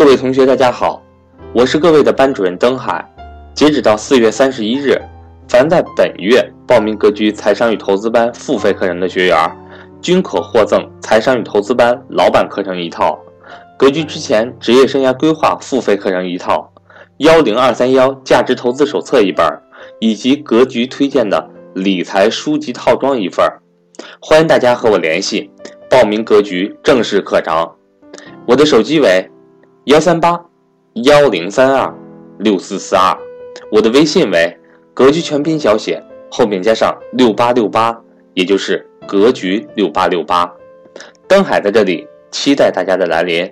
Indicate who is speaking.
Speaker 1: 各位同学，大家好，我是各位的班主任登海。截止到四月三十一日，凡在本月报名格局财商与投资班付费课程的学员，均可获赠财商与投资班老板课程一套、格局之前职业生涯规划付费课程一套、幺零二三幺价值投资手册一本，以及格局推荐的理财书籍套装一份。欢迎大家和我联系，报名格局正式课程。我的手机为。幺三八幺零三二六四四二，我的微信为格局全拼小写后面加上六八六八，也就是格局六八六八。登海在这里期待大家的来临。